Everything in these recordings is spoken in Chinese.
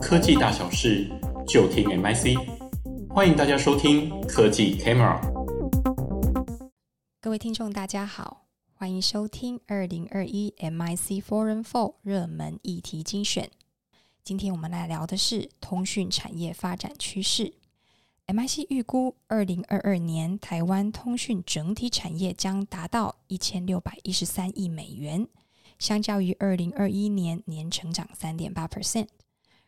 科技大小事就听 MIC，欢迎大家收听科技 Camera。各位听众，大家好，欢迎收听二零二一 MIC Forum 4热门议题精选。今天我们来聊的是通讯产业发展趋势。MIC 预估，二零二二年台湾通讯整体产业将达到一千六百一十三亿美元，相较于二零二一年年成长三点八 percent。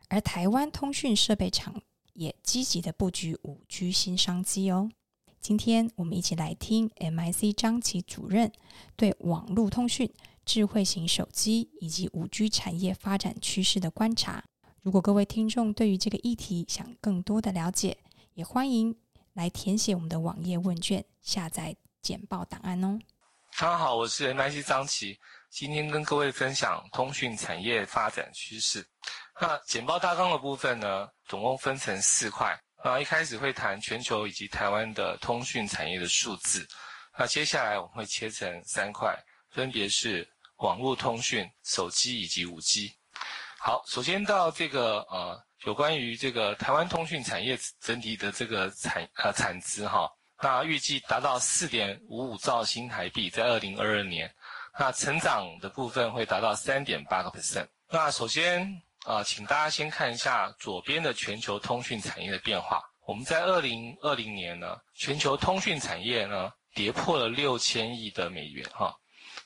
而台湾通讯设备厂也积极的布局五 G 新商机哦。今天我们一起来听 MIC 张琦主任对网络通讯、智慧型手机以及五 G 产业发展趋势的观察。如果各位听众对于这个议题想更多的了解，也欢迎来填写我们的网页问卷，下载简报档案哦。大家好，我是 MIC 张琦，今天跟各位分享通讯产业发展趋势。那简报大纲的部分呢，总共分成四块。那一开始会谈全球以及台湾的通讯产业的数字。那接下来我们会切成三块，分别是网络通讯、手机以及五 G。好，首先到这个呃。有关于这个台湾通讯产业整体的这个产呃产值哈，那预计达到四点五五兆新台币，在二零二二年，那成长的部分会达到三点八个 percent。那首先啊、呃，请大家先看一下左边的全球通讯产业的变化。我们在二零二零年呢，全球通讯产业呢跌破了六千亿的美元哈。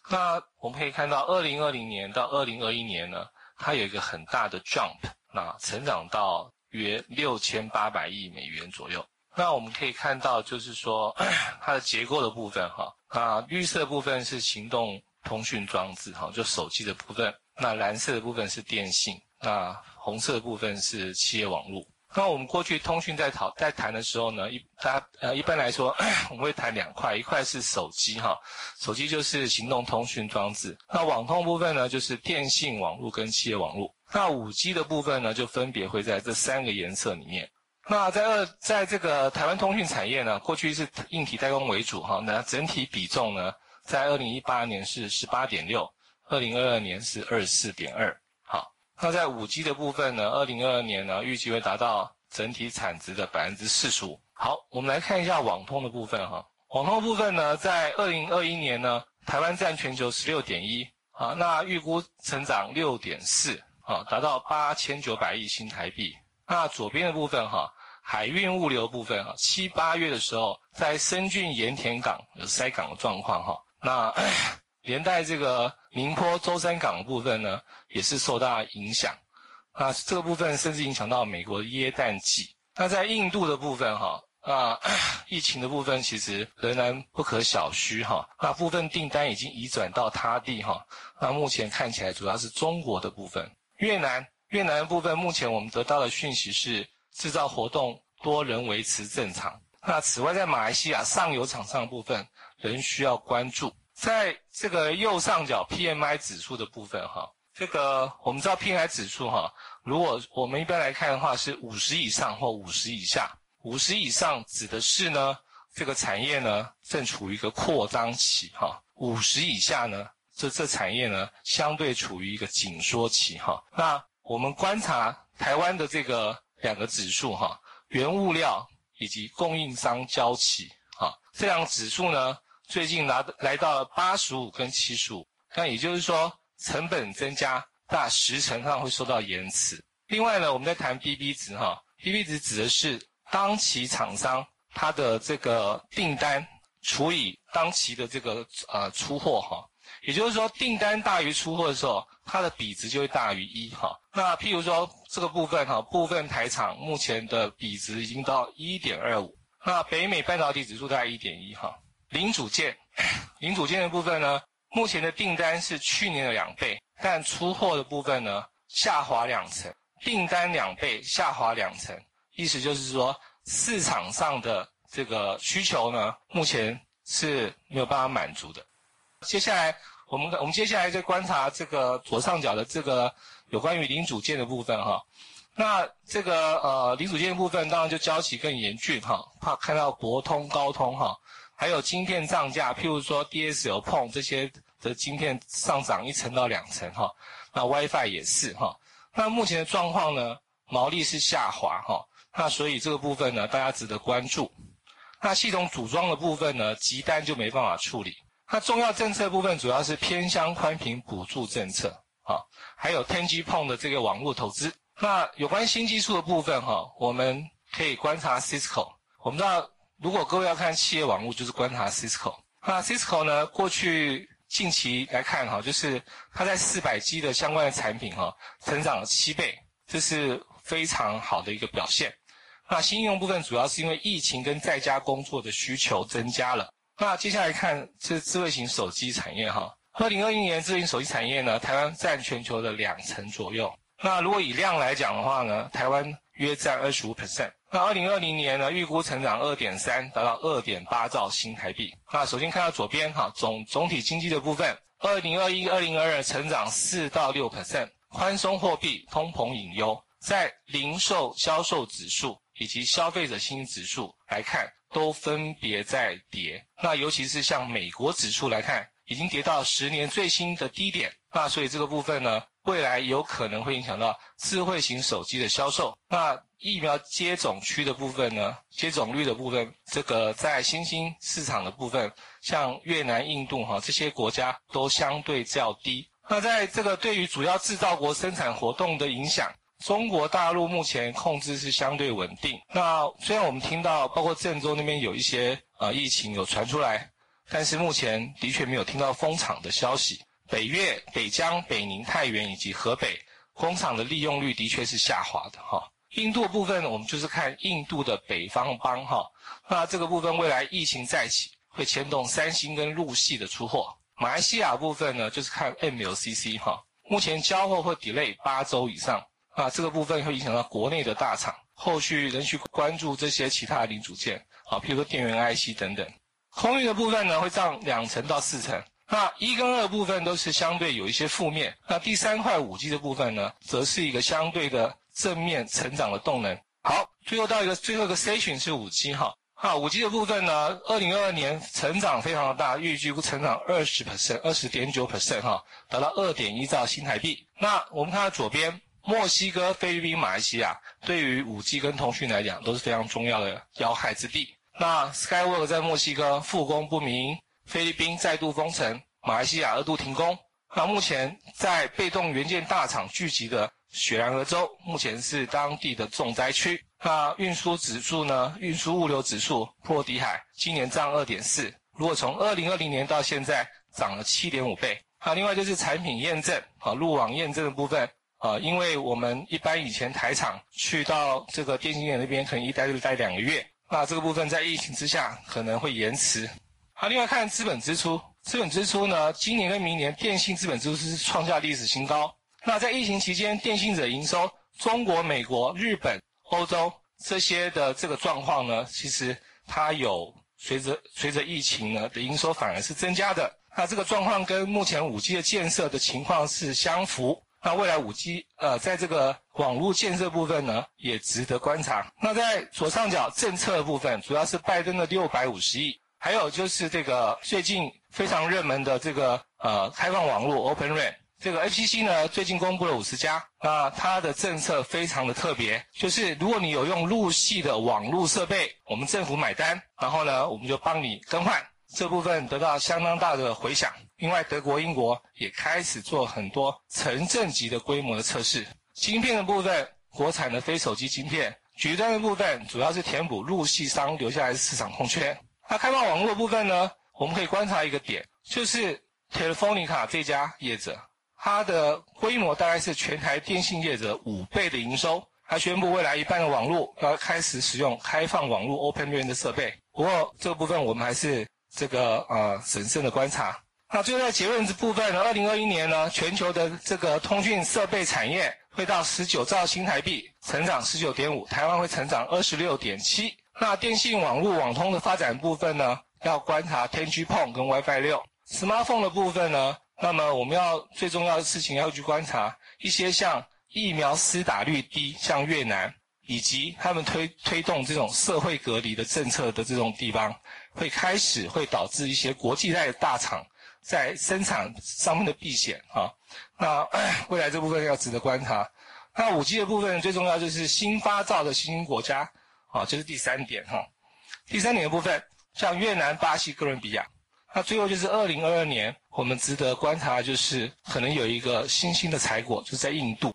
那我们可以看到，二零二零年到二零二一年呢，它有一个很大的 jump。那成长到约六千八百亿美元左右。那我们可以看到，就是说 它的结构的部分，哈，啊，绿色部分是行动通讯装置，哈，就手机的部分。那蓝色的部分是电信，那红色的部分是企业网络。那我们过去通讯在讨在谈的时候呢，一大呃一般来说 我们会谈两块，一块是手机，哈，手机就是行动通讯装置。那网通部分呢，就是电信网络跟企业网络。那五 G 的部分呢，就分别会在这三个颜色里面。那在二，在这个台湾通讯产业呢，过去是硬体代工为主哈，那整体比重呢，在二零一八年是十八点六，二零二二年是二十四点二。好，那在五 G 的部分呢，二零二二年呢，预计会达到整体产值的百分之四十五。好，我们来看一下网通的部分哈。网通部分呢，在二零二一年呢，台湾占全球十六点一，好，那预估成长六点四。啊，达到八千九百亿新台币。那左边的部分哈，海运物流部分哈，七八月的时候，在深圳盐田港有塞港的状况哈。那 连带这个宁波舟山港部分呢，也是受到影响。那这个部分甚至影响到美国的耶诞季。那在印度的部分哈，啊，疫情的部分其实仍然不可小觑哈。那部分订单已经移转到他地哈。那目前看起来主要是中国的部分。越南，越南的部分，目前我们得到的讯息是制造活动多仍维持正常。那此外，在马来西亚上游厂商的部分仍需要关注。在这个右上角 PMI 指数的部分，哈，这个我们知道 PMI 指数，哈，如果我们一般来看的话是五十以上或五十以下。五十以上指的是呢，这个产业呢正处于一个扩张期，哈。五十以下呢？这这产业呢，相对处于一个紧缩期哈。那我们观察台湾的这个两个指数哈，原物料以及供应商交期哈，这两个指数呢，最近拿来到了八十五跟七十五，那也就是说成本增加大十成上会受到延迟。另外呢，我们在谈 BB 值哈，BB 值指的是当期厂商它的这个订单除以当期的这个呃出货哈。也就是说，订单大于出货的时候，它的比值就会大于一哈。那譬如说这个部分哈，部分台厂目前的比值已经到一点二五。那北美半导体指数大概一点一哈。零组件，零组件的部分呢，目前的订单是去年的两倍，但出货的部分呢下滑两成，订单两倍下滑两成，意思就是说市场上的这个需求呢，目前是没有办法满足的。接下来。我们我们接下来再观察这个左上角的这个有关于零组件的部分哈，那这个呃零组件部分当然就交期更严峻哈，怕看到博通、高通哈，还有晶片涨价，譬如说 DSL、PON 这些的晶片上涨一层到两层哈，那 WiFi 也是哈，那目前的状况呢，毛利是下滑哈，那所以这个部分呢，大家值得关注。那系统组装的部分呢，急单就没办法处理。那重要政策部分主要是偏乡宽频补助政策啊，还有 10G-PON 的这个网络投资。那有关新技术的部分哈，我们可以观察 Cisco。我们知道，如果各位要看企业网络，就是观察 Cisco。那 Cisco 呢，过去近期来看哈，就是它在四百 G 的相关的产品哈，成长了七倍，这是非常好的一个表现。那新应用部分主要是因为疫情跟在家工作的需求增加了。那接下来看这智慧型手机产业哈，二零二一年智慧型手机产业呢，台湾占全球的两成左右。那如果以量来讲的话呢，台湾约占二十五 percent。那二零二零年呢，预估成长二点三，达到二点八兆新台币。那首先看到左边哈，总总体经济的部分，二零二一、二零二二成长四到六 percent，宽松货币、通膨隐忧，在零售销售指数以及消费者信心指数来看。都分别在跌，那尤其是像美国指数来看，已经跌到十年最新的低点。那所以这个部分呢，未来有可能会影响到智慧型手机的销售。那疫苗接种区的部分呢，接种率的部分，这个在新兴市场的部分，像越南、印度哈这些国家都相对较低。那在这个对于主要制造国生产活动的影响。中国大陆目前控制是相对稳定。那虽然我们听到包括郑州那边有一些呃疫情有传出来，但是目前的确没有听到封厂的消息。北越、北疆、北宁、太原以及河北工厂的利用率的确是下滑的哈。印度部分呢我们就是看印度的北方邦哈。那这个部分未来疫情再起会牵动三星跟陆系的出货。马来西亚部分呢就是看 MLCC 哈，目前交货会 delay 八周以上。啊，这个部分会影响到国内的大厂，后续仍需关注这些其他的零组件，啊，譬如说电源 IC 等等。空运的部分呢，会涨两成到四成。那一跟二部分都是相对有一些负面。那第三块五 G 的部分呢，则是一个相对的正面成长的动能。好，最后到一个最后一个 station 是五 G 哈，啊，五 G 的部分呢，二零二二年成长非常的大，预计成长二十 percent，二十点九 percent 哈，达到二点一兆新台币。那我们看到左边。墨西哥、菲律宾、马来西亚对于 5G 跟通讯来讲都是非常重要的要害之地。那 Skywork 在墨西哥复工不明，菲律宾再度封城，马来西亚二度停工。那目前在被动元件大厂聚集的雪兰莪州，目前是当地的重灾区。那运输指数呢？运输物流指数破底海今年涨二点四，如果从二零二零年到现在涨了七点五倍。那，另外就是产品验证啊，路网验证的部分。啊，因为我们一般以前台厂去到这个电信业那边，可能一待就待两个月。那这个部分在疫情之下可能会延迟。好，另外看资本支出，资本支出呢，今年跟明年电信资本支出是创下历史新高。那在疫情期间，电信者营收，中国、美国、日本、欧洲这些的这个状况呢，其实它有随着随着疫情呢的营收反而是增加的。那这个状况跟目前 5G 的建设的情况是相符。那未来五 G，呃，在这个网络建设部分呢，也值得观察。那在左上角政策的部分，主要是拜登的六百五十亿，还有就是这个最近非常热门的这个呃开放网络 Open RAN。这个 FCC 呢最近公布了五十家，那它的政策非常的特别，就是如果你有用陆系的网络设备，我们政府买单，然后呢我们就帮你更换。这部分得到相当大的回响。另外，德国、英国也开始做很多城镇级的规模的测试。芯片的部分，国产的非手机芯片，局端的部分主要是填补陆系商留下来的市场空缺。那开放网络部分呢？我们可以观察一个点，就是 Telefonica 这家业者，它的规模大概是全台电信业者五倍的营收。它宣布未来一半的网络要开始使用开放网络 Open RAN 的设备。不过这个部分我们还是。这个呃审慎的观察，那最后在结论这部分呢，二零二一年呢，全球的这个通讯设备产业会到十九兆新台币，成长十九点五，台湾会成长二十六点七。那电信网络网通的发展部分呢，要观察 10G-PON 跟 WiFi 六。Smartphone 的部分呢，那么我们要最重要的事情要去观察一些像疫苗施打率低，像越南。以及他们推推动这种社会隔离的政策的这种地方，会开始会导致一些国际代大厂在生产上面的避险啊。那 未来这部分要值得观察。那五 G 的部分最重要就是新发造的新兴国家，啊，这是第三点哈。第三点的部分，像越南、巴西、哥伦比亚。那最后就是二零二二年，我们值得观察的就是可能有一个新兴的采果，就是在印度。